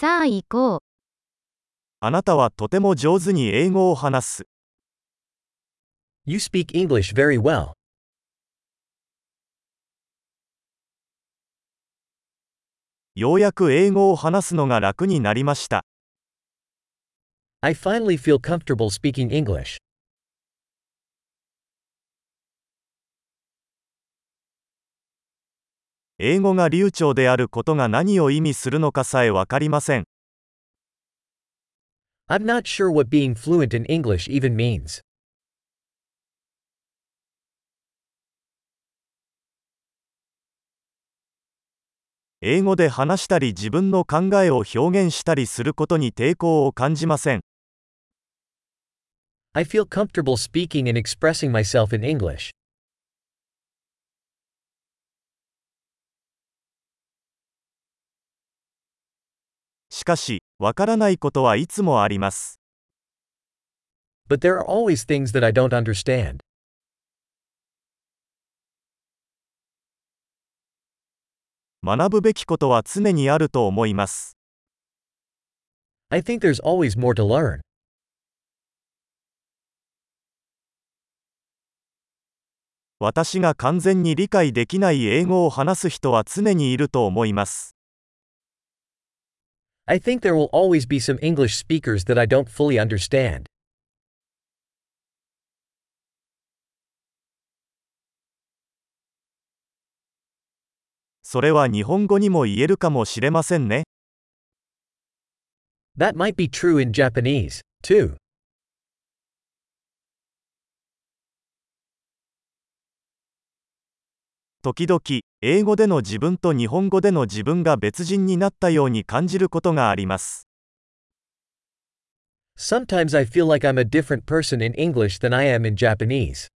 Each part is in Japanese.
さあ行こう。あなたはとても上手に英語を話す。You speak English very well. ようやく英語を話すのが楽になりました。I finally feel comfortable speaking English. 英語が流暢であることが何を意味するのかさえわかりません。I'm not sure what being fluent in English even means. 英語で話したり自分の考えを表現したりすることに抵抗を感じません。I feel comfortable speaking and expressing myself in English. しかし、わからないことはいつもあります。But there are always things that I don't understand. 学ぶべきことは常にあると思います。I think there's always more to learn. 私が完全に理解できない英語を話す人は常にいると思います。I think there will always be some English speakers that I don't fully understand. それは日本語にも言えるかもしれませんね。That might be true in Japanese, too. 時々、英語での自分と日本語での自分が別人になったように感じることがあります。Sometimes I feel like I'm a different person in English than I am in Japanese.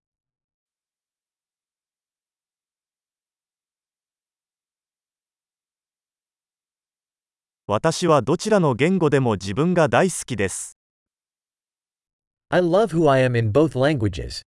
私はどちらの言語でも自分が大好きです。I love who I am in both languages.